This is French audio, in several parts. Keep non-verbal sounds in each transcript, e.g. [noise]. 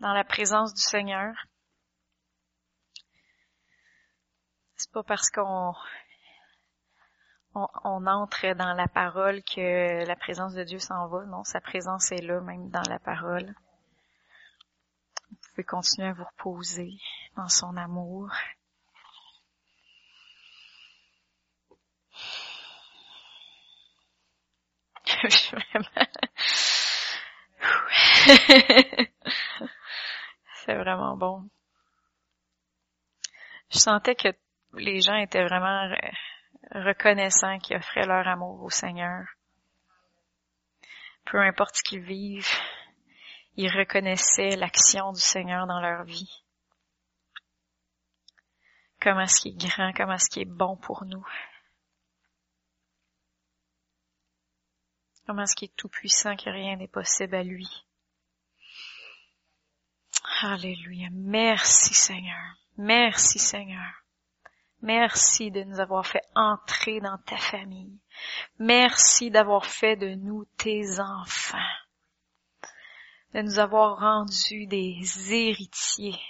dans la présence du Seigneur. C'est pas parce qu'on on, entre dans la parole que la présence de Dieu s'en va. Non, sa présence est là, même dans la parole. Vous pouvez continuer à vous reposer dans son amour. [laughs] Vraiment [laughs] [laughs] bon. Je sentais que les gens étaient vraiment reconnaissants qui offraient leur amour au Seigneur. Peu importe ce qu'ils vivent, ils reconnaissaient l'action du Seigneur dans leur vie. Comment est-ce qu'il est grand, comment est-ce qu'il est bon pour nous. Comment est-ce qu'il est tout puissant que rien n'est possible à lui. Alléluia. Merci Seigneur. Merci Seigneur. Merci de nous avoir fait entrer dans ta famille. Merci d'avoir fait de nous tes enfants. De nous avoir rendus des héritiers.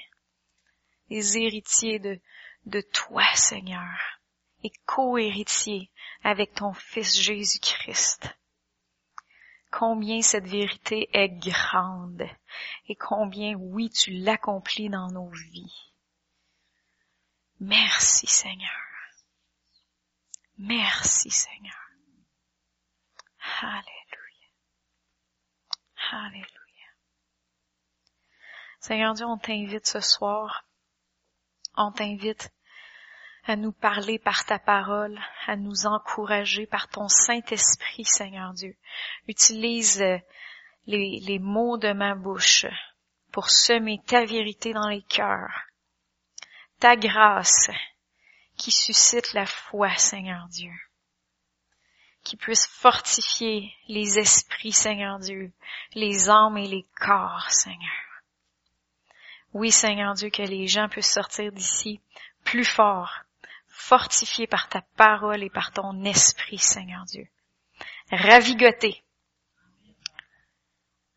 Des héritiers de, de toi, Seigneur. Et co-héritiers avec ton Fils Jésus-Christ. Combien cette vérité est grande et combien, oui, tu l'accomplis dans nos vies. Merci Seigneur. Merci Seigneur. Alléluia. Alléluia. Seigneur Dieu, on t'invite ce soir. On t'invite à nous parler par ta parole, à nous encourager par ton Saint-Esprit, Seigneur Dieu. Utilise euh, les, les mots de ma bouche pour semer ta vérité dans les cœurs ta grâce qui suscite la foi, Seigneur Dieu, qui puisse fortifier les esprits, Seigneur Dieu, les âmes et les corps, Seigneur. Oui, Seigneur Dieu, que les gens puissent sortir d'ici plus forts, fortifiés par ta parole et par ton esprit, Seigneur Dieu. Ravigotés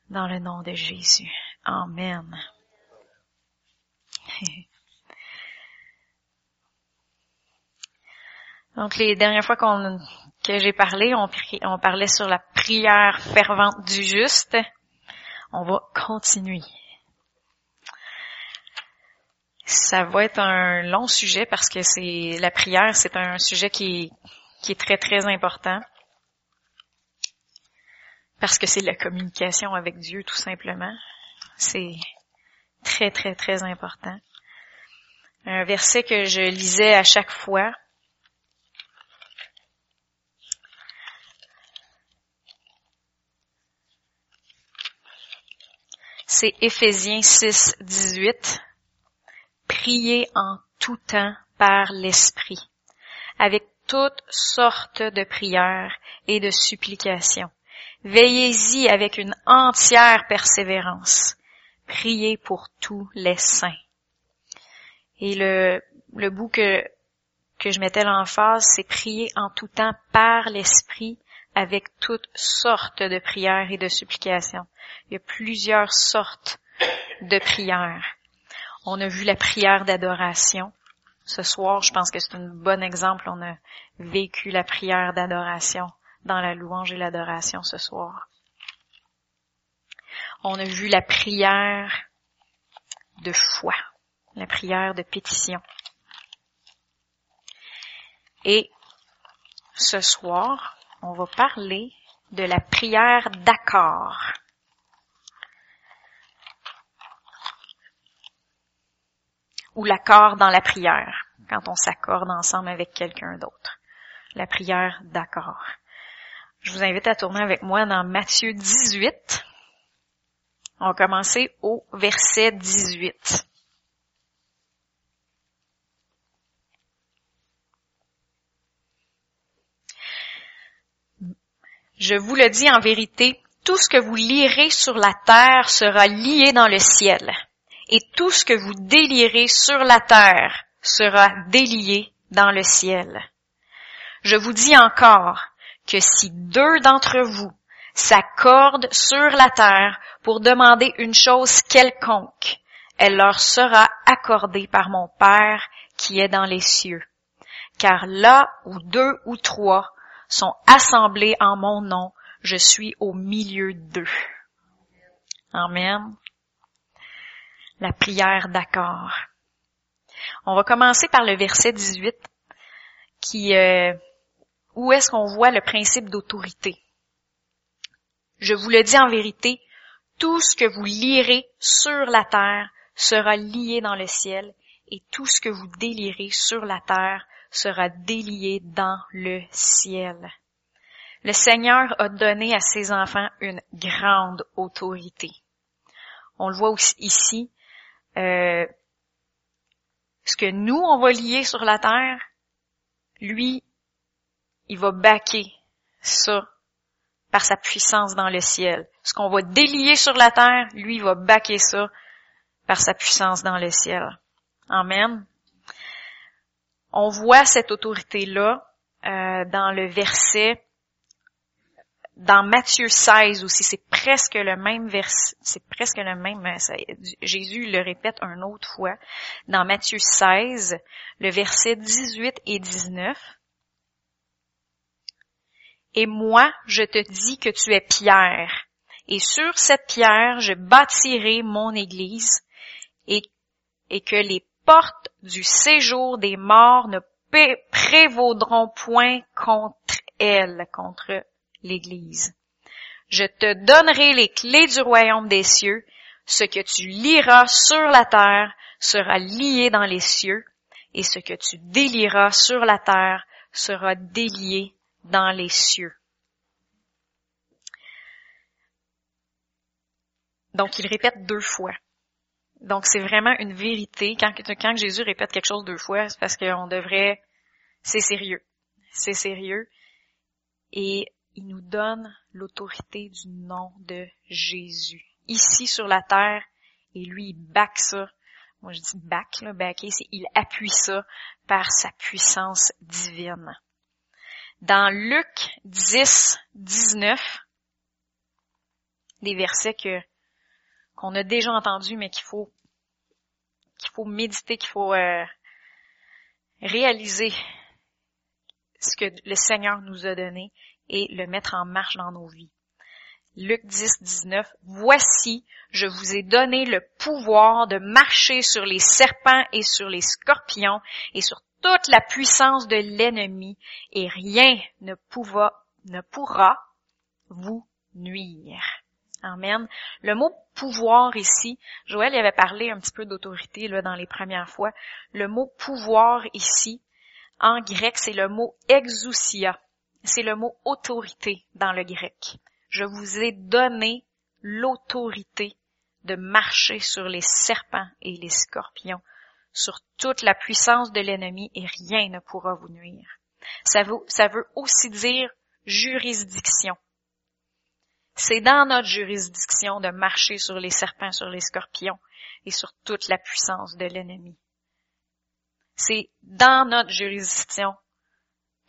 dans le nom de Jésus. Amen. [laughs] Donc les dernières fois que j'ai parlé, on parlait sur la prière fervente du juste. On va continuer. Ça va être un long sujet parce que c'est la prière, c'est un sujet qui est très très important. Parce que c'est la communication avec Dieu tout simplement. C'est très très très important. Un verset que je lisais à chaque fois, c'est Éphésiens 6, 18. Priez en tout temps par l'Esprit, avec toutes sortes de prières et de supplications. Veillez-y avec une entière persévérance. Priez pour tous les saints. Et le, le bout que, que je mettais l'emphase, c'est prier en tout temps par l'Esprit avec toutes sortes de prières et de supplications. Il y a plusieurs sortes de prières. On a vu la prière d'adoration. Ce soir, je pense que c'est un bon exemple. On a vécu la prière d'adoration dans la louange et l'adoration ce soir. On a vu la prière de foi, la prière de pétition. Et ce soir, on va parler de la prière d'accord. Ou l'accord dans la prière, quand on s'accorde ensemble avec quelqu'un d'autre. La prière d'accord. Je vous invite à tourner avec moi dans Matthieu 18. On va commencer au verset 18. Je vous le dis en vérité, tout ce que vous lirez sur la terre sera lié dans le ciel, et tout ce que vous délirez sur la terre sera délié dans le ciel. Je vous dis encore que si deux d'entre vous s'accordent sur la terre pour demander une chose quelconque, elle leur sera accordée par mon Père qui est dans les cieux. Car là où deux ou trois sont assemblés en mon nom, je suis au milieu d'eux. Amen. La prière d'accord. On va commencer par le verset 18 qui euh, où est-ce qu'on voit le principe d'autorité? Je vous le dis en vérité, tout ce que vous lirez sur la terre sera lié dans le ciel, et tout ce que vous délirez sur la terre sera délié dans le ciel. Le Seigneur a donné à ses enfants une grande autorité. On le voit aussi ici. Euh, ce que nous, on va lier sur la terre, lui, il va baquer ça par sa puissance dans le ciel. Ce qu'on va délier sur la terre, lui, il va baquer ça par sa puissance dans le ciel. Amen. On voit cette autorité-là euh, dans le verset, dans Matthieu 16 aussi, c'est presque le même verset, c'est presque le même, Jésus le répète une autre fois, dans Matthieu 16, le verset 18 et 19. Et moi, je te dis que tu es Pierre, et sur cette pierre, je bâtirai mon église, et, et que les portes du séjour des morts ne prévaudront point contre elle, contre l'église. Je te donnerai les clés du royaume des cieux. Ce que tu liras sur la terre sera lié dans les cieux, et ce que tu délieras sur la terre sera délié dans les cieux. Donc, il répète deux fois. Donc, c'est vraiment une vérité. Quand, quand Jésus répète quelque chose deux fois, c'est parce qu'on devrait... C'est sérieux. C'est sérieux. Et il nous donne l'autorité du nom de Jésus. Ici sur la terre, et lui, il back ça. Moi, je dis back, là, c'est il appuie ça par sa puissance divine. Dans Luc 10, 19, des versets que qu'on a déjà entendu, mais qu'il faut qu'il faut méditer, qu'il faut euh, réaliser ce que le Seigneur nous a donné et le mettre en marche dans nos vies. Luc 10, 19. Voici, je vous ai donné le pouvoir de marcher sur les serpents et sur les scorpions et sur toute la puissance de l'ennemi et rien ne, ne pourra vous nuire. Amen. Le mot pouvoir ici, Joël avait parlé un petit peu d'autorité là dans les premières fois. Le mot pouvoir ici, en grec, c'est le mot exousia. C'est le mot autorité dans le grec. Je vous ai donné l'autorité de marcher sur les serpents et les scorpions, sur toute la puissance de l'ennemi et rien ne pourra vous nuire. Ça veut, aussi dire juridiction. C'est dans notre juridiction de marcher sur les serpents, sur les scorpions et sur toute la puissance de l'ennemi. C'est dans notre juridiction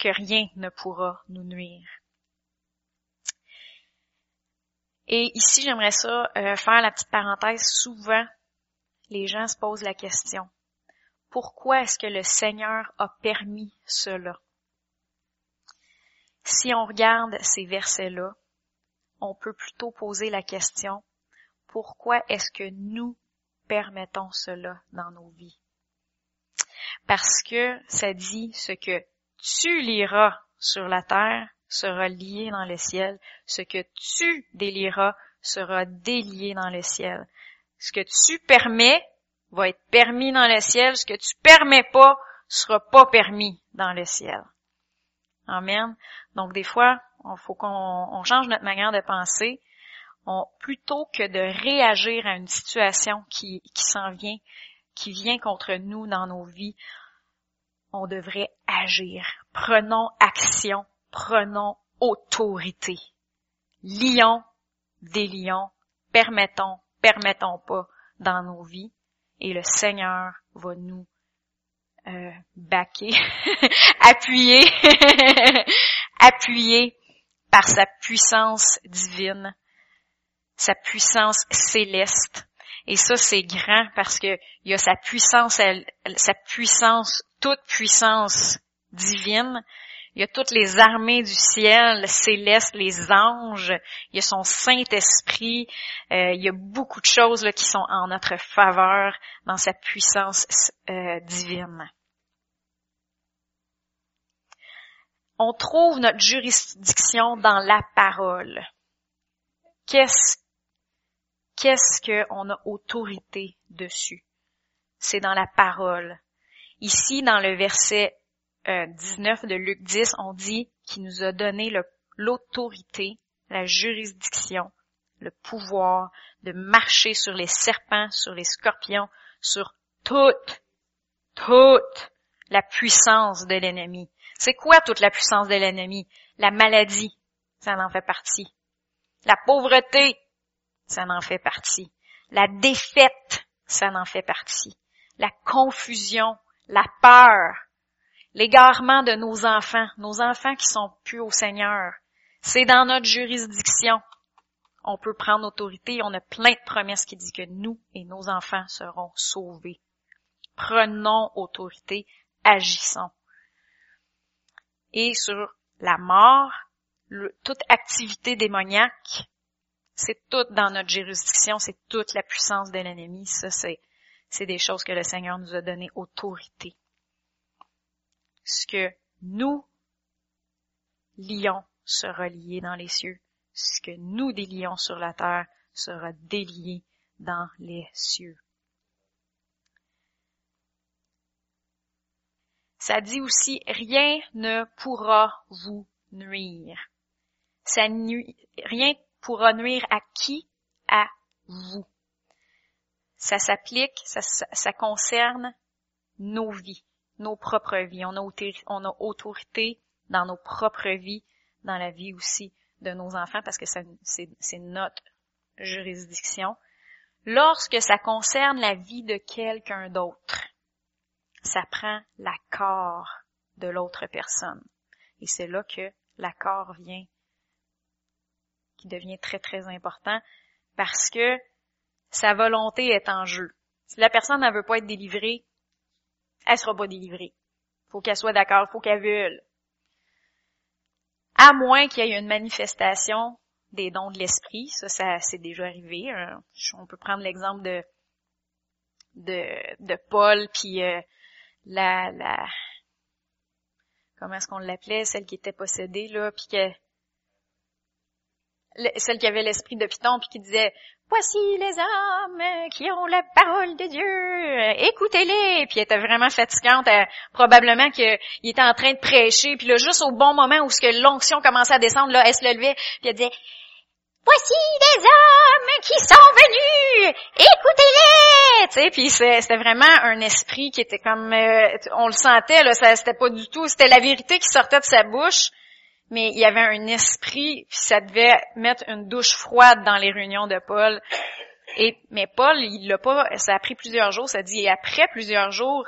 que rien ne pourra nous nuire. Et ici, j'aimerais ça euh, faire la petite parenthèse. Souvent, les gens se posent la question, pourquoi est-ce que le Seigneur a permis cela? Si on regarde ces versets-là, on peut plutôt poser la question, pourquoi est-ce que nous permettons cela dans nos vies? Parce que ça dit ce que tu liras sur la terre sera lié dans le ciel, ce que tu délieras sera délié dans le ciel. Ce que tu permets va être permis dans le ciel, ce que tu permets pas sera pas permis dans le ciel. Amen. Donc des fois, il faut qu'on change notre manière de penser. Plutôt que de réagir à une situation qui s'en vient, qui vient contre nous dans nos vies, on devrait agir. Prenons action, prenons autorité. Lions, délions, permettons, permettons pas dans nos vies et le Seigneur va nous euh, baquer, [laughs] appuyer, [laughs] appuyer par sa puissance divine, sa puissance céleste. Et ça, c'est grand parce que il y a sa puissance, sa puissance, toute puissance divine. Il y a toutes les armées du ciel céleste, les anges. Il y a son Saint-Esprit. Euh, il y a beaucoup de choses là, qui sont en notre faveur dans sa puissance euh, divine. On trouve notre juridiction dans la parole. Qu'est-ce qu'est-ce qu'on a autorité dessus? C'est dans la parole. Ici, dans le verset 19 euh, de Luc 10, on dit qu'il nous a donné l'autorité, la juridiction, le pouvoir de marcher sur les serpents, sur les scorpions, sur toute, toute la puissance de l'ennemi. C'est quoi toute la puissance de l'ennemi? La maladie, ça en fait partie. La pauvreté, ça en fait partie. La défaite, ça en fait partie. La confusion, la peur, l'égarement de nos enfants, nos enfants qui sont plus au Seigneur. C'est dans notre juridiction. On peut prendre autorité. On a plein de promesses qui disent que nous et nos enfants seront sauvés. Prenons autorité, agissons. Et sur la mort, toute activité démoniaque, c'est tout dans notre juridiction, c'est toute la puissance de l'ennemi. Ça, c'est, des choses que le Seigneur nous a donné autorité. Ce que nous lions sera lié dans les cieux. Ce que nous délions sur la terre sera délié dans les cieux. Ça dit aussi, rien ne pourra vous nuire. Ça rien pourra nuire à qui? À vous. Ça s'applique, ça, concerne nos vies, nos propres vies. On a, on a autorité dans nos propres vies, dans la vie aussi de nos enfants, parce que c'est notre juridiction. Lorsque ça concerne la vie de quelqu'un d'autre, ça prend l'accord de l'autre personne. Et c'est là que l'accord vient qui devient très, très important parce que sa volonté est en jeu. Si la personne ne veut pas être délivrée, elle sera pas délivrée. Faut qu'elle soit d'accord, faut qu'elle veuille. À moins qu'il y ait une manifestation des dons de l'esprit, ça, ça c'est déjà arrivé. Hein. On peut prendre l'exemple de, de de Paul puis euh, la la comment est-ce qu'on l'appelait, celle qui était possédée là, puis que celle qui avait l'esprit de Python puis qui disait Voici les hommes qui ont la parole de Dieu, écoutez-les. Puis elle était vraiment fatigante, probablement qu'il était en train de prêcher, puis là juste au bon moment où ce que l'onction commençait à descendre, là elle se levait, puis elle disait Voici les hommes qui sont venus, écoutez-les. Puis c'était vraiment un esprit qui était comme, euh, on le sentait là, c'était pas du tout, c'était la vérité qui sortait de sa bouche mais il y avait un esprit, puis ça devait mettre une douche froide dans les réunions de Paul. Et mais Paul, il l'a pas, ça a pris plusieurs jours, ça dit et après plusieurs jours,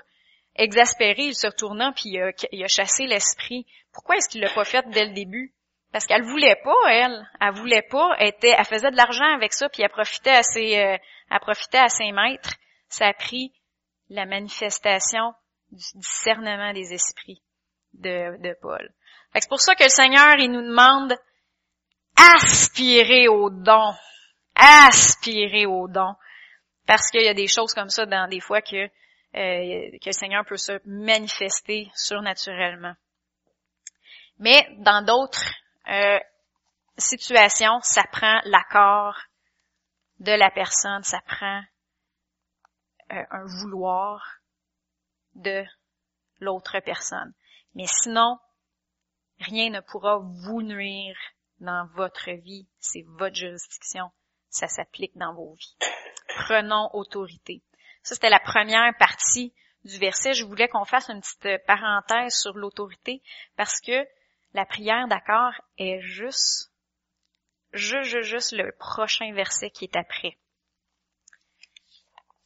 exaspéré, il se retournant puis il a, chassé l'esprit. Pourquoi est-ce qu'il l'a pas fait dès le début? Parce qu'elle voulait pas, elle, elle voulait pas, elle, était, elle faisait de l'argent avec ça puis elle profitait à ses, euh, elle profitait à ses maîtres. Ça a pris la manifestation du discernement des esprits de, de Paul. C'est pour ça que le Seigneur, il nous demande aspirer au don. Aspirer au don. Parce qu'il y a des choses comme ça dans des fois que, euh, que le Seigneur peut se manifester surnaturellement. Mais dans d'autres euh, situations, ça prend l'accord de la personne, ça prend euh, un vouloir de l'autre personne. Mais sinon, Rien ne pourra vous nuire dans votre vie. C'est votre juridiction. Ça s'applique dans vos vies. Prenons autorité. Ça, c'était la première partie du verset. Je voulais qu'on fasse une petite parenthèse sur l'autorité parce que la prière d'accord est juste, juste, juste le prochain verset qui est après.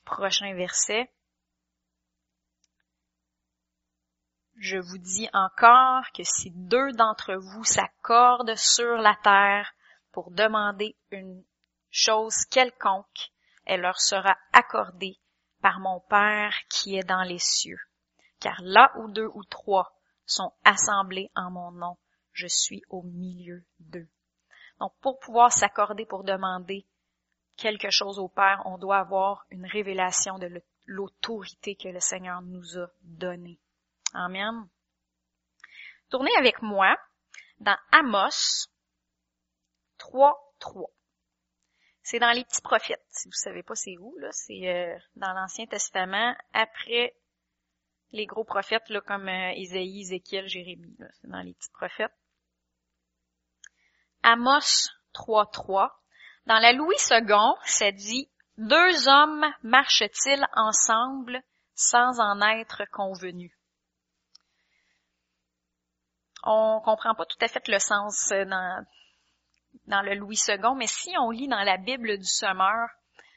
Prochain verset. Je vous dis encore que si deux d'entre vous s'accordent sur la terre pour demander une chose quelconque, elle leur sera accordée par mon Père qui est dans les cieux. Car là où deux ou trois sont assemblés en mon nom, je suis au milieu d'eux. Donc, pour pouvoir s'accorder pour demander quelque chose au Père, on doit avoir une révélation de l'autorité que le Seigneur nous a donnée. Amen. Tournez avec moi dans Amos 3, 3. C'est dans les petits prophètes. Si vous savez pas c'est où, là, c'est euh, dans l'Ancien Testament, après les gros prophètes là, comme euh, Isaïe, Ézéchiel, Jérémie. C'est dans les petits prophètes. Amos 3.3. Dans la Louis II, ça dit Deux hommes marchent-ils ensemble sans en être convenus? On comprend pas tout à fait le sens euh, dans, dans le Louis II, mais si on lit dans la Bible du Sommeur,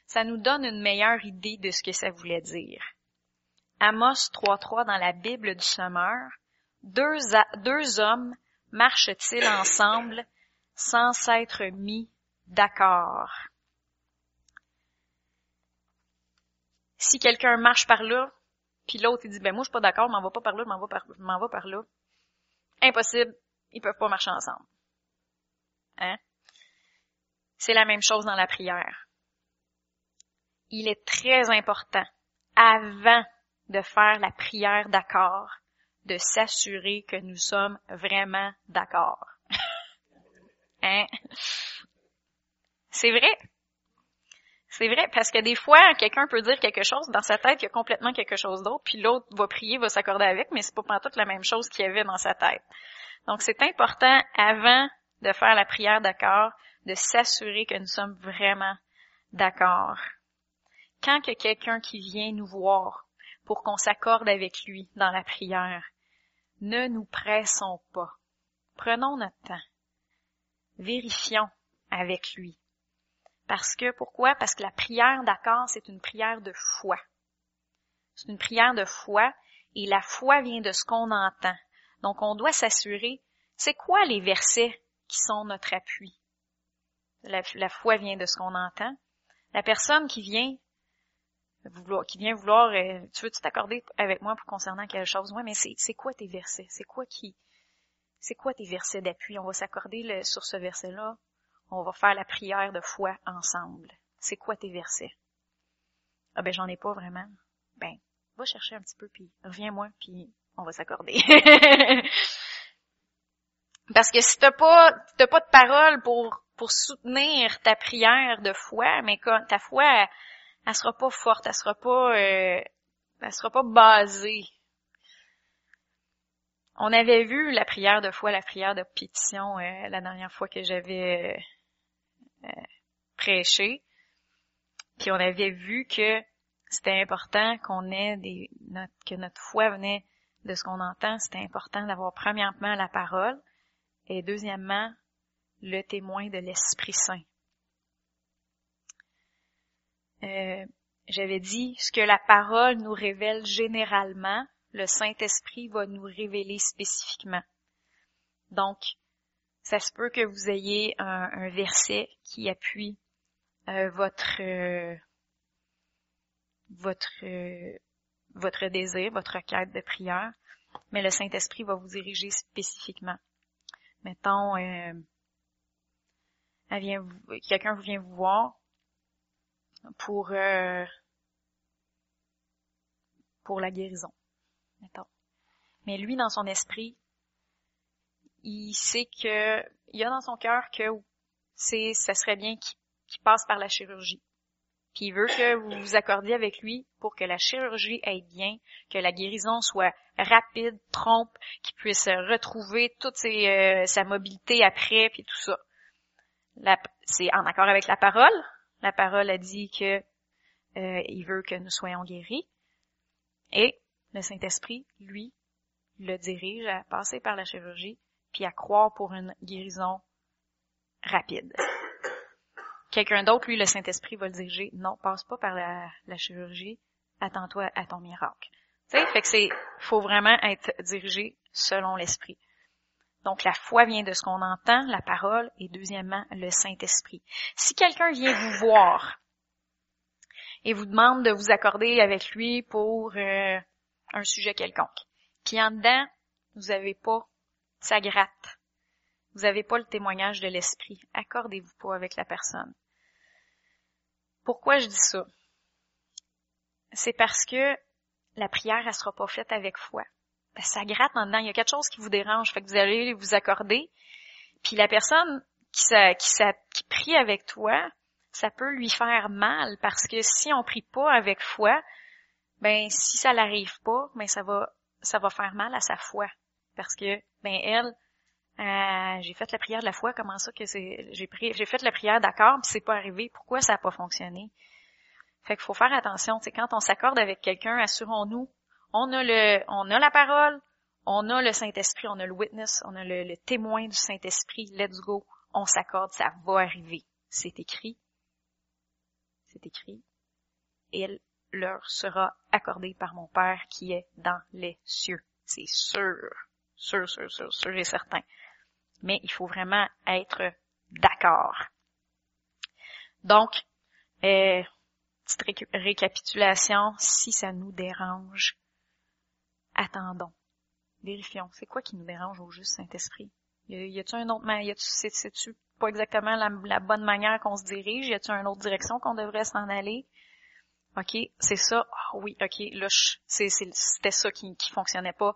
ça nous donne une meilleure idée de ce que ça voulait dire. Amos 3.3 dans la Bible du Sommeur, deux, deux hommes marchent-ils ensemble sans s'être mis d'accord? Si quelqu'un marche par là, puis l'autre il dit ben moi je suis pas d'accord, m'en vais pas par là, m'en je m'en vais par là. Impossible, ils peuvent pas marcher ensemble. Hein? C'est la même chose dans la prière. Il est très important, avant de faire la prière d'accord, de s'assurer que nous sommes vraiment d'accord. [laughs] hein? C'est vrai. C'est vrai, parce que des fois, quelqu'un peut dire quelque chose, dans sa tête, il y a complètement quelque chose d'autre, puis l'autre va prier, va s'accorder avec, mais c'est pas toute la même chose qu'il y avait dans sa tête. Donc, c'est important, avant de faire la prière d'accord, de s'assurer que nous sommes vraiment d'accord. Quand que quelqu'un qui vient nous voir pour qu'on s'accorde avec lui dans la prière, ne nous pressons pas. Prenons notre temps. Vérifions avec lui. Parce que, pourquoi? Parce que la prière d'accord, c'est une prière de foi. C'est une prière de foi et la foi vient de ce qu'on entend. Donc, on doit s'assurer, c'est quoi les versets qui sont notre appui? La, foi vient de ce qu'on entend. La personne qui vient vouloir, qui vient vouloir, euh, tu veux t'accorder avec moi pour concernant quelque chose? Oui, mais c'est quoi tes versets? C'est quoi qui, c'est quoi tes versets d'appui? On va s'accorder sur ce verset-là. On va faire la prière de foi ensemble. C'est quoi tes versets? Ah ben j'en ai pas vraiment. Ben, va chercher un petit peu puis reviens-moi puis on va s'accorder. [laughs] Parce que si t'as pas, t'as pas de parole pour pour soutenir ta prière de foi, mais quand ta foi, elle, sera pas forte, elle sera pas, euh, elle sera pas basée. On avait vu la prière de foi, la prière de pétition euh, la dernière fois que j'avais prêché, puis on avait vu que c'était important qu'on ait des, que notre foi venait de ce qu'on entend. C'était important d'avoir premièrement la parole et deuxièmement le témoin de l'Esprit Saint. Euh, j'avais dit, ce que la parole nous révèle généralement, le Saint-Esprit va nous révéler spécifiquement. Donc, ça se peut que vous ayez un, verset qui appuie euh, votre euh, votre votre désir, votre quête de prière, mais le Saint-Esprit va vous diriger spécifiquement. Mettons, vient, quelqu'un vient vous voir pour euh, pour la guérison, mettons. Mais lui, dans son esprit, il sait que il y a dans son cœur que c'est, ça serait bien qu'il passe par la chirurgie. Puis il veut que vous vous accordiez avec lui pour que la chirurgie aille bien, que la guérison soit rapide, trompe, qu'il puisse retrouver toute euh, sa mobilité après, puis tout ça c'est en accord avec la parole. La parole a dit que euh, il veut que nous soyons guéris. Et le Saint-Esprit, lui, le dirige à passer par la chirurgie, puis à croire pour une guérison rapide. Quelqu'un d'autre, lui, le Saint-Esprit va le diriger. Non, passe pas par la, chirurgie. Attends-toi à ton miracle. Tu sais, fait que c'est, faut vraiment être dirigé selon l'esprit. Donc la foi vient de ce qu'on entend, la parole, et deuxièmement, le Saint-Esprit. Si quelqu'un vient vous voir et vous demande de vous accorder avec lui pour euh, un sujet quelconque, puis en dedans, vous n'avez pas sa gratte, vous n'avez pas le témoignage de l'Esprit, accordez-vous pas avec la personne. Pourquoi je dis ça? C'est parce que la prière, elle sera pas faite avec foi. Ben, ça gratte en dedans. Il y a quelque chose qui vous dérange. Fait que vous allez vous accorder. Puis la personne qui, qui, qui prie avec toi, ça peut lui faire mal parce que si on prie pas avec foi, ben si ça l'arrive pas, ben ça va ça va faire mal à sa foi parce que ben elle euh, j'ai fait la prière de la foi, comment ça que c'est j'ai pris j'ai fait la prière d'accord, puis c'est pas arrivé, pourquoi ça a pas fonctionné? Fait qu'il faut faire attention, c'est quand on s'accorde avec quelqu'un, assurons-nous on a le, on a la parole, on a le Saint-Esprit, on a le witness, on a le, témoin du Saint-Esprit. Let's go. On s'accorde, ça va arriver. C'est écrit. C'est écrit. Elle leur sera accordée par mon Père qui est dans les cieux. C'est sûr. Sûr, sûr, sûr, sûr et certain. Mais il faut vraiment être d'accord. Donc, euh, petite récapitulation, si ça nous dérange, attendons, vérifions. C'est quoi qui nous dérange au juste Saint-Esprit? Y a-t-il un autre, y c'est-tu pas exactement la, bonne manière qu'on se dirige? Y a-t-il une autre direction qu'on devrait s'en aller? OK, c'est ça. Ah oui, OK, là, c'était ça qui, qui fonctionnait pas.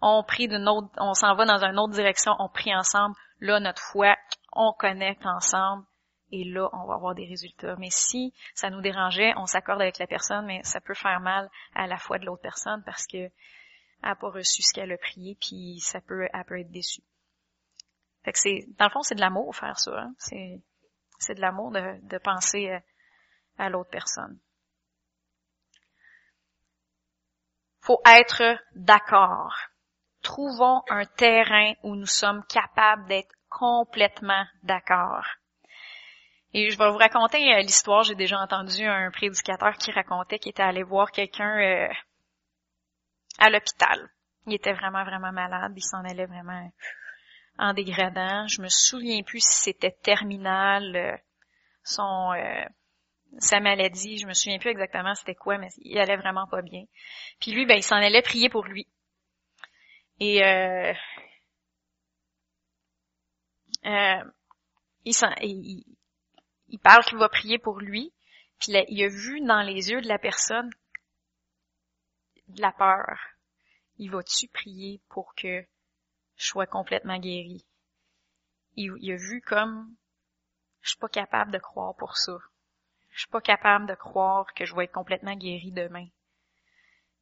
On prie d'une autre, on s'en va dans une autre direction, on prie ensemble. Là, notre foi, on connecte ensemble. Et là, on va avoir des résultats. Mais si ça nous dérangeait, on s'accorde avec la personne, mais ça peut faire mal à la foi de l'autre personne parce que elle n'a pas reçu ce qu'elle a prié, puis ça peut, elle peut être déçue. Fait c'est, dans le fond, c'est de l'amour faire ça. Hein. C'est, c'est de l'amour de, de penser à, à l'autre personne. Faut être d'accord. Trouvons un terrain où nous sommes capables d'être complètement d'accord. Et je vais vous raconter euh, l'histoire. J'ai déjà entendu un prédicateur qui racontait qu'il était allé voir quelqu'un euh, à l'hôpital. Il était vraiment, vraiment malade. Il s'en allait vraiment en dégradant. Je me souviens plus si c'était terminal, euh, son sa maladie. Je me souviens plus exactement c'était quoi, mais il allait vraiment pas bien. Puis lui, ben, il s'en allait prier pour lui. Et euh, euh il, parle qu'il va prier pour lui. Puis il a vu dans les yeux de la personne de la peur. Il va-tu prier pour que je sois complètement guéri? Il, il, a vu comme je suis pas capable de croire pour ça. Je suis pas capable de croire que je vais être complètement guéri demain.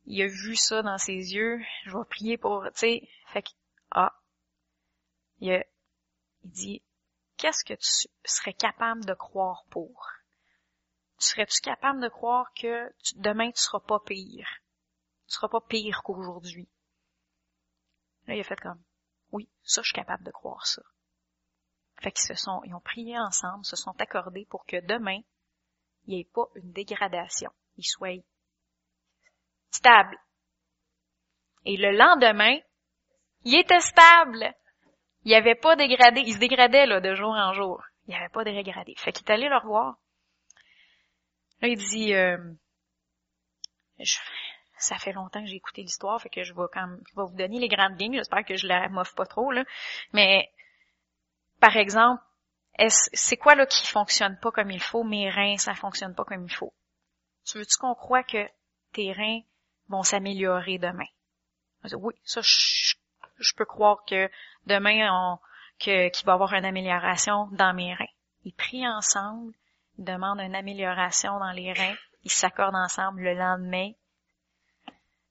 Il a vu ça dans ses yeux. Je vais prier pour, tu sais, fait que, ah, il, a, il dit, qu'est-ce que tu serais capable de croire pour? Serais-tu capable de croire que demain tu seras pas pire? tu seras pas pire qu'aujourd'hui? Là, il a fait comme, oui, ça, je suis capable de croire ça. Fait qu'ils se sont, ils ont prié ensemble, se sont accordés pour que demain, il n'y ait pas une dégradation. Ils soient stables. Et le lendemain, il était stable. Il avait pas dégradé. Il se dégradait, là, de jour en jour. Il avait pas dégradé. Fait qu'il est allé le revoir. Là, il dit, euh, je, ça fait longtemps que j'ai écouté l'histoire, fait que je vais quand même, je vais vous donner les grandes lignes. J'espère que je la moffe pas trop là. Mais par exemple, c'est quoi là qui fonctionne pas comme il faut? Mes reins, ça fonctionne pas comme il faut. Tu veux-tu qu'on croit que tes reins vont s'améliorer demain Oui, ça je, peux croire que demain on qu'il va y avoir une amélioration dans mes reins. Ils prient ensemble, ils demandent une amélioration dans les reins, ils s'accordent ensemble le lendemain,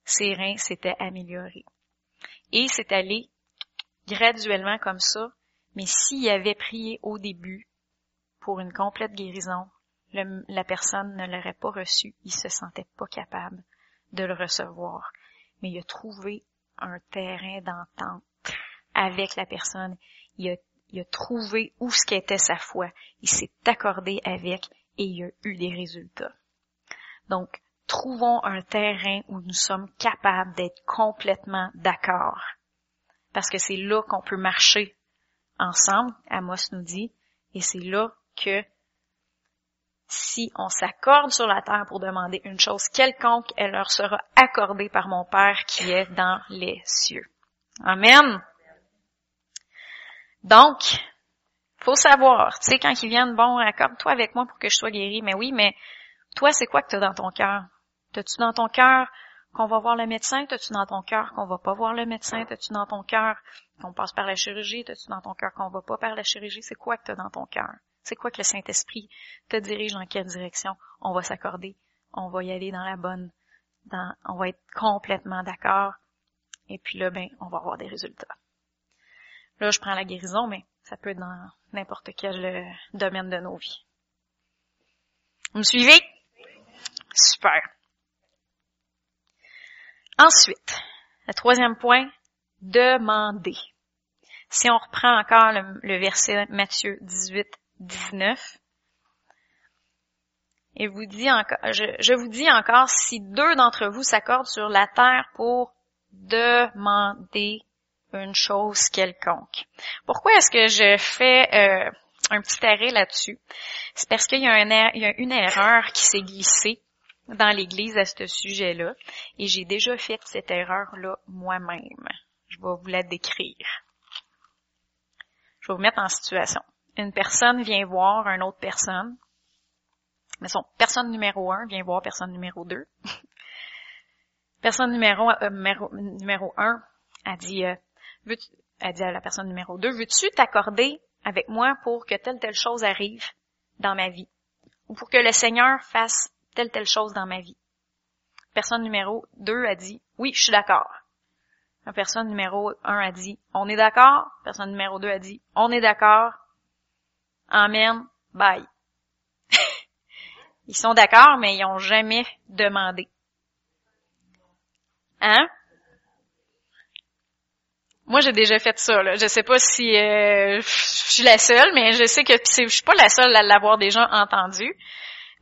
ses reins s'étaient améliorés. Et c'est allé graduellement comme ça, mais s'il avait prié au début pour une complète guérison, la personne ne l'aurait pas reçu, il se sentait pas capable de le recevoir. Mais il a trouvé un terrain d'entente avec la personne. Il a, il a trouvé où ce qu'était sa foi. Il s'est accordé avec et il a eu des résultats. Donc, trouvons un terrain où nous sommes capables d'être complètement d'accord. Parce que c'est là qu'on peut marcher ensemble, Amos nous dit, et c'est là que si on s'accorde sur la terre pour demander une chose quelconque, elle leur sera accordée par mon Père qui est dans les cieux. Amen. Donc, faut savoir, tu sais, quand ils viennent, bon, accorde-toi avec moi pour que je sois guéri. Mais oui, mais toi, c'est quoi que tu as dans ton cœur? T'as-tu dans ton cœur qu'on va voir le médecin? T'as-tu dans ton cœur qu'on va pas voir le médecin? T'as-tu dans ton cœur qu'on passe par la chirurgie? T'as-tu dans ton cœur qu'on va pas par la chirurgie? C'est quoi que tu as dans ton cœur? C'est quoi que le Saint-Esprit te dirige dans quelle direction? On va s'accorder. On va y aller dans la bonne. Dans, on va être complètement d'accord. Et puis là, ben, on va avoir des résultats. Là, je prends la guérison, mais ça peut être dans n'importe quel euh, domaine de nos vies. Vous me suivez? Super. Ensuite, le troisième point, demander. Si on reprend encore le, verset Matthieu 18, 19, et vous dit encore, je vous dis encore, si deux d'entre vous s'accordent sur la terre pour demander une chose quelconque. Pourquoi est-ce que je fais euh, un petit arrêt là-dessus? C'est parce qu'il y, a une erreur qui s'est glissée dans l'Église à ce sujet-là, et j'ai déjà fait cette erreur-là moi-même. Je vais vous la décrire. Je vais vous mettre en situation. Une personne vient voir une autre personne, mais son personne numéro un vient voir personne numéro deux. [laughs] personne numéro, euh, numéro, numéro un a dit, euh, elle dit à la personne numéro 2, veux-tu t'accorder avec moi pour que telle telle chose arrive dans ma vie? Ou pour que le Seigneur fasse telle telle chose dans ma vie? Personne numéro 2 a dit, oui, je suis d'accord. Personne numéro 1 a dit, on est d'accord. Personne numéro 2 a dit, on est d'accord. Amen. Bye. [laughs] ils sont d'accord, mais ils n'ont jamais demandé. Hein? Moi, j'ai déjà fait ça. Là. Je sais pas si euh, je suis la seule, mais je sais que je suis pas la seule à l'avoir déjà entendu.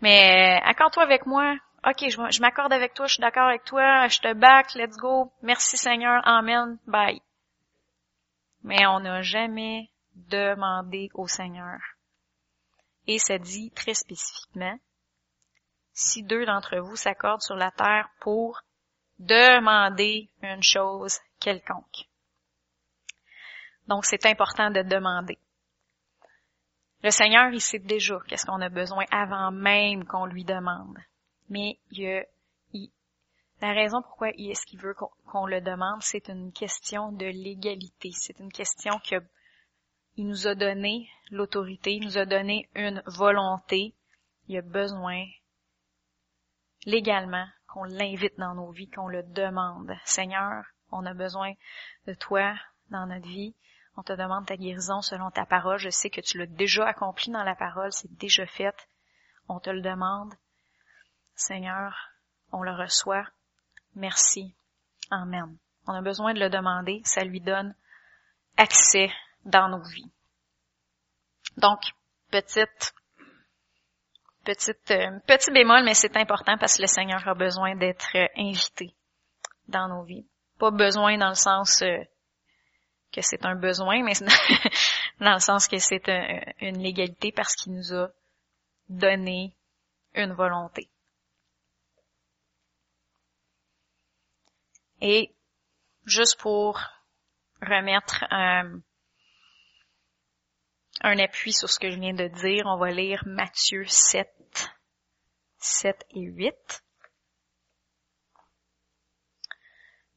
Mais euh, accorde-toi avec moi. OK, je, m'accorde avec toi, je suis d'accord avec toi, je te back, let's go. Merci Seigneur, Amen, bye. Mais on n'a jamais demandé au Seigneur. Et ça dit très spécifiquement, si deux d'entre vous s'accordent sur la terre pour demander une chose quelconque. Donc, c'est important de demander. Le Seigneur, il sait déjà qu'est-ce qu'on a besoin avant même qu'on lui demande. Mais il, la raison pourquoi il est ce qu'il veut qu'on le demande, c'est une question de légalité. C'est une question que il nous a donné l'autorité, il nous a donné une volonté. Il a besoin légalement qu'on l'invite dans nos vies, qu'on le demande. Seigneur, on a besoin de toi dans notre vie. On te demande ta guérison selon ta parole. Je sais que tu l'as déjà accompli dans la parole, c'est déjà fait. On te le demande. Seigneur, on le reçoit. Merci. Amen. On a besoin de le demander. Ça lui donne accès dans nos vies. Donc, petite, petite, euh, petit bémol, mais c'est important parce que le Seigneur a besoin d'être invité dans nos vies. Pas besoin dans le sens euh, que c'est un besoin, mais [laughs] dans le sens que c'est une légalité parce qu'il nous a donné une volonté. Et juste pour remettre un, un appui sur ce que je viens de dire, on va lire Matthieu 7, 7 et 8.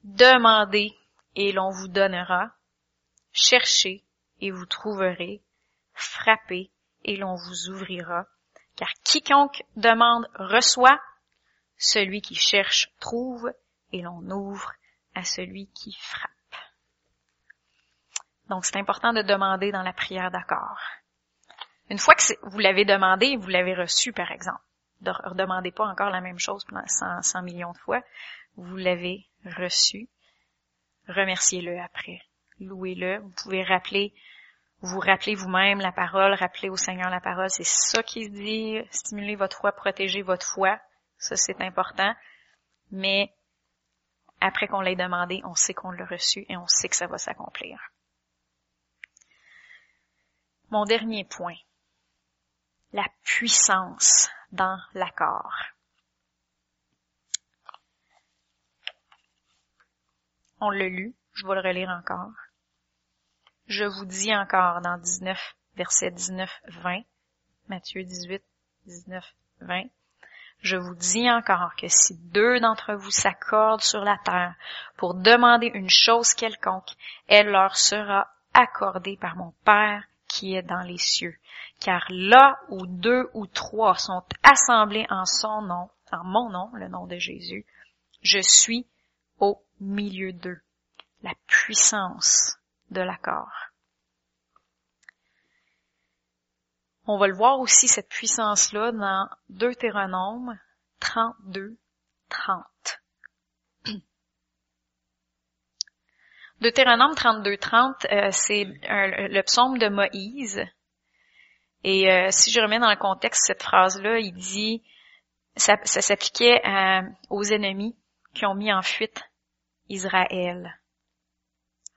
Demandez et l'on vous donnera. Cherchez et vous trouverez. Frappez et l'on vous ouvrira. Car quiconque demande reçoit. Celui qui cherche trouve et l'on ouvre à celui qui frappe. Donc c'est important de demander dans la prière d'accord. Une fois que vous l'avez demandé, vous l'avez reçu par exemple. Ne redemandez pas encore la même chose pendant 100, 100 millions de fois. Vous l'avez reçu. Remerciez-le après louez-le. Vous pouvez rappeler, vous rappelez vous-même la parole, rappelez au Seigneur la parole. C'est ça qui se dit. Stimulez votre foi, protégez votre foi. Ça, c'est important. Mais après qu'on l'ait demandé, on sait qu'on l'a reçu et on sait que ça va s'accomplir. Mon dernier point, la puissance dans l'accord. On l'a lu, je vais le relire encore. Je vous dis encore dans 19, verset 19, 20, Matthieu 18, 19, 20, je vous dis encore que si deux d'entre vous s'accordent sur la terre pour demander une chose quelconque, elle leur sera accordée par mon Père qui est dans les cieux. Car là où deux ou trois sont assemblés en son nom, en mon nom, le nom de Jésus, je suis au milieu d'eux. La puissance de l'accord. On va le voir aussi, cette puissance-là, dans Deutéronome 32, 30. Deutéronome 32, 30, euh, c'est le psaume de Moïse. Et euh, si je remets dans le contexte cette phrase-là, il dit, ça, s'appliquait aux ennemis qui ont mis en fuite Israël.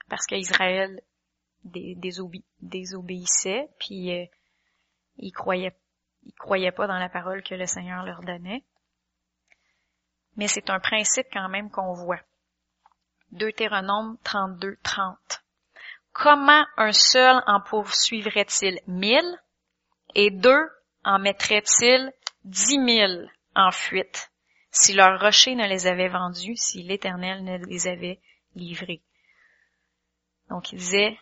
Parce qu'Israël désobéissait, puis euh, ils croyaient, croyaient pas dans la parole que le Seigneur leur donnait. Mais c'est un principe quand même qu'on voit. Deutéronome 32, 30. Comment un seul en poursuivrait-il mille et deux en mettrait-il dix mille en fuite si leur rocher ne les avait vendus, si l'Éternel ne les avait livrés? Donc il disait,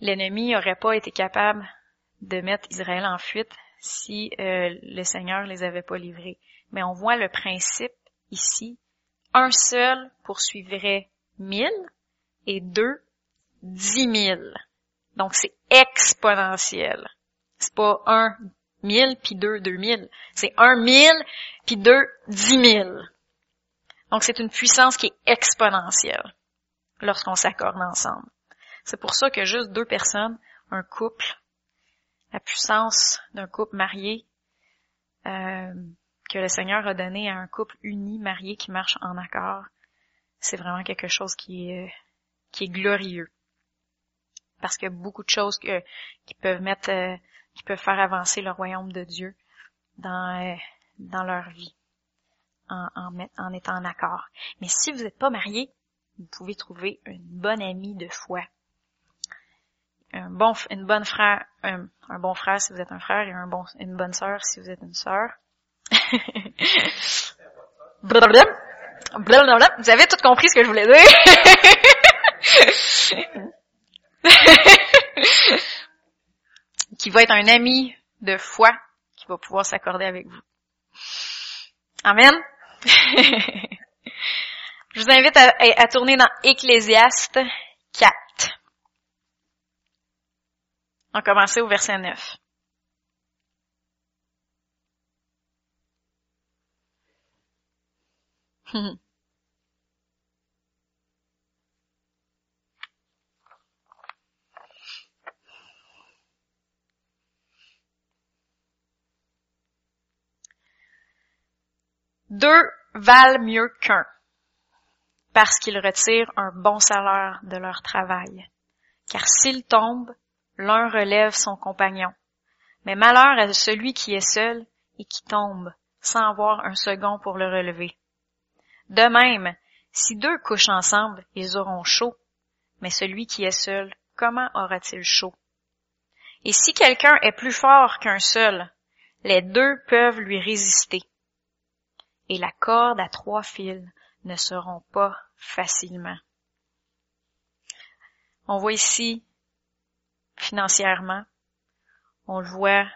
l'ennemi n'aurait pas été capable de mettre Israël en fuite si euh, le Seigneur les avait pas livrés. Mais on voit le principe ici. Un seul poursuivrait mille et deux dix mille. Donc c'est exponentiel. C'est pas un mille puis deux deux mille. C'est un mille puis deux dix mille. Donc c'est une puissance qui est exponentielle lorsqu'on s'accorde ensemble. C'est pour ça que juste deux personnes, un couple, la puissance d'un couple marié euh, que le Seigneur a donné à un couple uni, marié, qui marche en accord, c'est vraiment quelque chose qui est, qui est glorieux. Parce qu'il y a beaucoup de choses qui peuvent mettre, euh, qui peuvent faire avancer le royaume de Dieu dans, euh, dans leur vie, en, en, en étant en accord. Mais si vous n'êtes pas marié, vous pouvez trouver une bonne amie de foi un bon, une bonne frère, un, bon frère si vous êtes un frère et une bonne sœur si vous êtes une sœur. Vous avez tout compris ce que je voulais dire. [laughs] qui va être un ami de foi qui va pouvoir s'accorder avec vous. Amen. [laughs] je vous invite à, à tourner dans Ecclésiaste 4. On commencer au verset 9. Deux valent mieux qu'un, parce qu'ils retirent un bon salaire de leur travail. Car s'ils tombent, l'un relève son compagnon. Mais malheur à celui qui est seul et qui tombe sans avoir un second pour le relever. De même, si deux couchent ensemble, ils auront chaud, mais celui qui est seul, comment aura-t-il chaud? Et si quelqu'un est plus fort qu'un seul, les deux peuvent lui résister. Et la corde à trois fils ne seront pas facilement. On voit ici financièrement. On le voit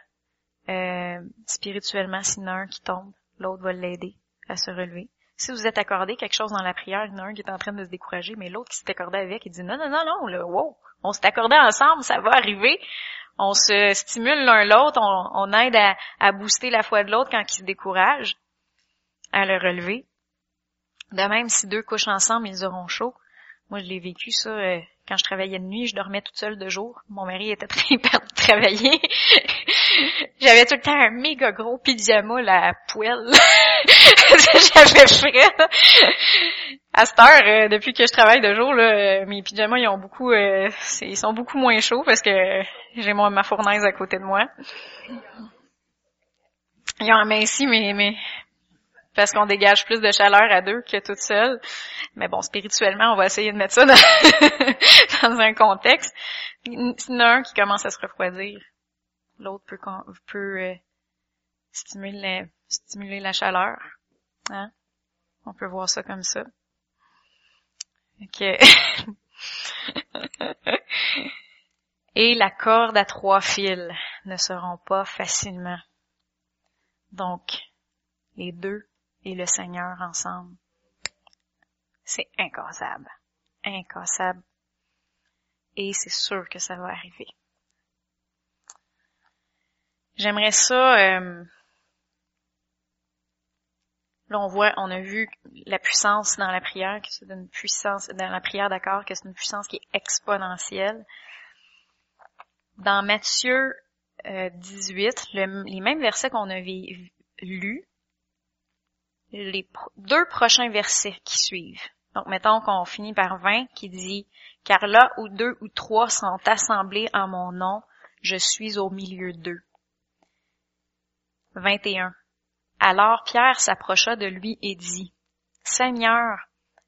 euh, spirituellement, s'il y en a un qui tombe, l'autre va l'aider à se relever. Si vous êtes accordé quelque chose dans la prière, il y en a un qui est en train de se décourager, mais l'autre qui s'est accordé avec, il dit non, non, non, non, le wow, on s'est accordé ensemble, ça va arriver. On se stimule l'un l'autre, on, aide à, à, booster la foi de l'autre quand il se décourage, à le relever. De même, si deux couchent ensemble, ils auront chaud. Moi, je l'ai vécu ça euh, quand je travaillais de nuit, je dormais toute seule de jour. Mon mari était très [laughs] de travailler. [laughs] J'avais tout le temps un méga gros pyjama, la poêle. [laughs] J'avais frais. À cette heure, euh, depuis que je travaille de jour, là, euh, mes pyjamas, ils ont beaucoup, euh, ils sont beaucoup moins chauds parce que j'ai ma fournaise à côté de moi. Ils ont aminci mes, mes, parce qu'on dégage plus de chaleur à deux que toute seule. Mais bon, spirituellement, on va essayer de mettre ça [laughs] dans, un contexte. Il y en a un qui commence à se refroidir. L'autre peut, euh, stimuler, la chaleur. Hein? On peut voir ça comme ça. OK. [laughs] Et la corde à trois fils ne seront pas facilement. Donc, les deux et le Seigneur ensemble. C'est incassable. Incassable. Et c'est sûr que ça va arriver. J'aimerais ça, euh, là on voit, on a vu la puissance dans la prière, que c'est une puissance, dans la prière d'accord, que c'est une puissance qui est exponentielle. Dans Matthieu 18, euh, les mêmes versets qu'on avait lus, les deux prochains versets qui suivent. Donc, mettons qu'on finit par 20 qui dit, car là où deux ou trois sont assemblés en mon nom, je suis au milieu d'eux. 21. Alors Pierre s'approcha de lui et dit, Seigneur,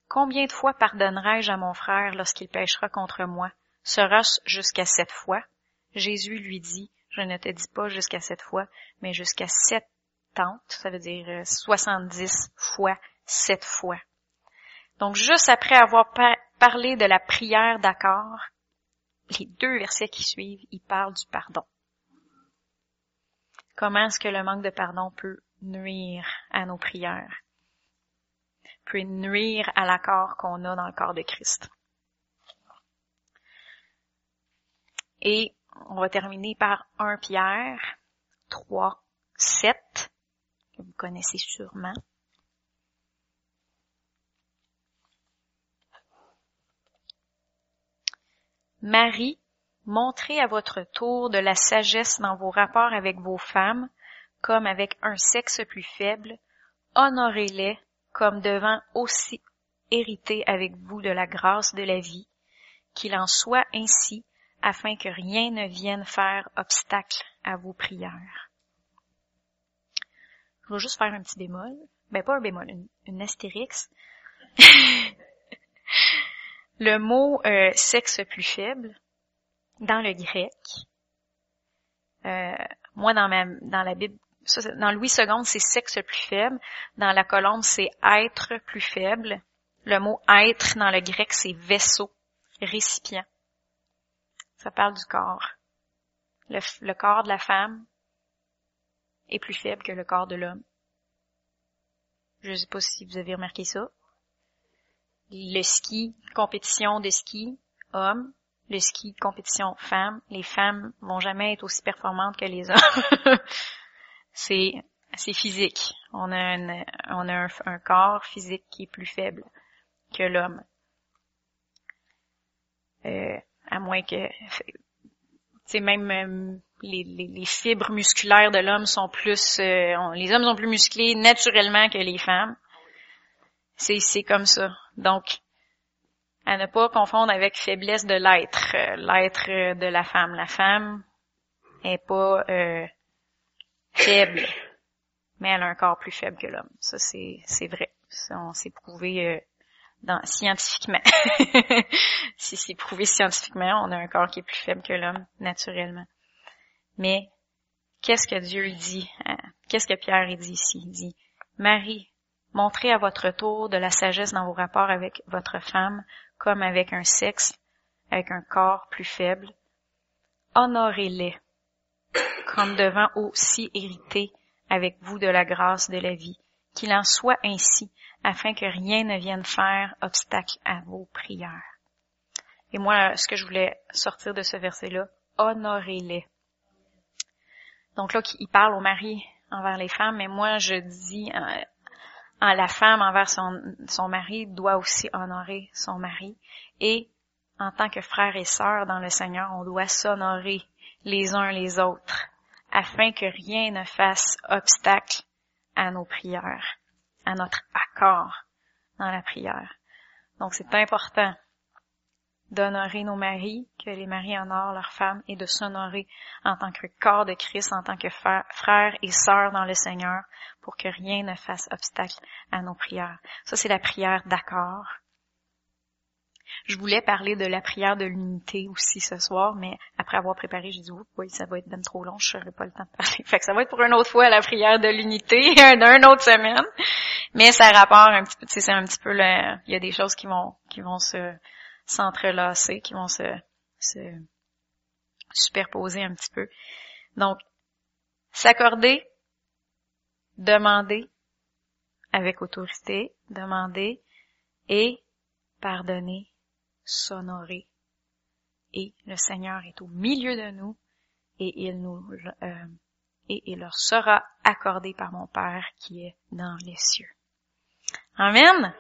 combien de fois pardonnerai-je à mon frère lorsqu'il péchera contre moi? Sera-ce jusqu'à sept fois? Jésus lui dit, je ne te dis pas jusqu'à sept fois, mais jusqu'à sept ça veut dire 70 euh, fois, 7 fois. Donc juste après avoir parlé de la prière d'accord, les deux versets qui suivent, ils parlent du pardon. Comment est-ce que le manque de pardon peut nuire à nos prières, peut nuire à l'accord qu'on a dans le corps de Christ. Et on va terminer par 1 Pierre 3, 7 vous connaissez sûrement. Marie, montrez à votre tour de la sagesse dans vos rapports avec vos femmes, comme avec un sexe plus faible, honorez-les comme devant aussi hériter avec vous de la grâce de la vie, qu'il en soit ainsi, afin que rien ne vienne faire obstacle à vos prières. Je vais juste faire un petit bémol. Ben pas un bémol, une, astérix. [laughs] le mot euh, sexe plus faible, dans le grec, euh, moi dans ma dans la Bible, dans Louis II, c'est sexe plus faible. Dans la colombe, c'est être plus faible. Le mot être dans le grec, c'est vaisseau, récipient. Ça parle du corps. le corps de la femme est plus faible que le corps de l'homme. Je ne sais pas si vous avez remarqué ça. Le ski, compétition de ski, hommes. Le ski, compétition femmes. Les femmes vont jamais être aussi performantes que les hommes. [laughs] c'est, c'est physique. On a, un, on a un, corps physique qui est plus faible que l'homme. Euh, à moins que c'est même euh, les, fibres musculaires de l'homme sont plus euh, les hommes sont plus musclés naturellement que les femmes. C'est comme ça. Donc à ne pas confondre avec faiblesse de l'être, euh, l'être de la femme. La femme est pas faible, mais elle a un corps plus faible que l'homme. Ça c'est vrai. Ça, on s'est prouvé dans, scientifiquement. [laughs] si c'est prouvé scientifiquement, on a un corps qui est plus faible que l'homme, naturellement. Mais, qu'est-ce que Dieu dit? Hein? Qu'est-ce que Pierre dit ici? Il dit, Marie, montrez à votre tour de la sagesse dans vos rapports avec votre femme, comme avec un sexe, avec un corps plus faible. Honorez-les, comme devant aussi hériter avec vous de la grâce de la vie. Qu'il en soit ainsi, afin que rien ne vienne faire obstacle à vos prières. Et moi, ce que je voulais sortir de ce verset-là, honorez-les. Donc là, il parle au mari envers les femmes, mais moi, je dis, euh, la femme envers son, son mari doit aussi honorer son mari. Et en tant que frères et sœurs dans le Seigneur, on doit s'honorer les uns les autres afin que rien ne fasse obstacle à nos prières, à notre accord dans la prière. Donc c'est important d'honorer nos maris, que les maris honorent leurs femmes et de s'honorer en tant que corps de Christ, en tant que frères et sœurs dans le Seigneur, pour que rien ne fasse obstacle à nos prières. Ça, c'est la prière d'accord. Je voulais parler de la prière de l'unité aussi ce soir, mais après avoir préparé, j'ai dit oui, ça va être bien trop long, je n'aurai pas le temps de parler. [laughs] Fait que ça va être pour une autre fois la prière de l'unité, [laughs] d'une autre semaine. Mais ça rapporte un petit peu, c'est un petit peu il y a des choses qui vont qui vont se s'entrelacer, qui vont se, se superposer un petit peu. Donc, s'accorder, demander avec autorité, demander et pardonner, s'honorer. Et le Seigneur est au milieu de nous et il nous euh, et il leur sera accordé par mon Père qui est dans les cieux. Amen.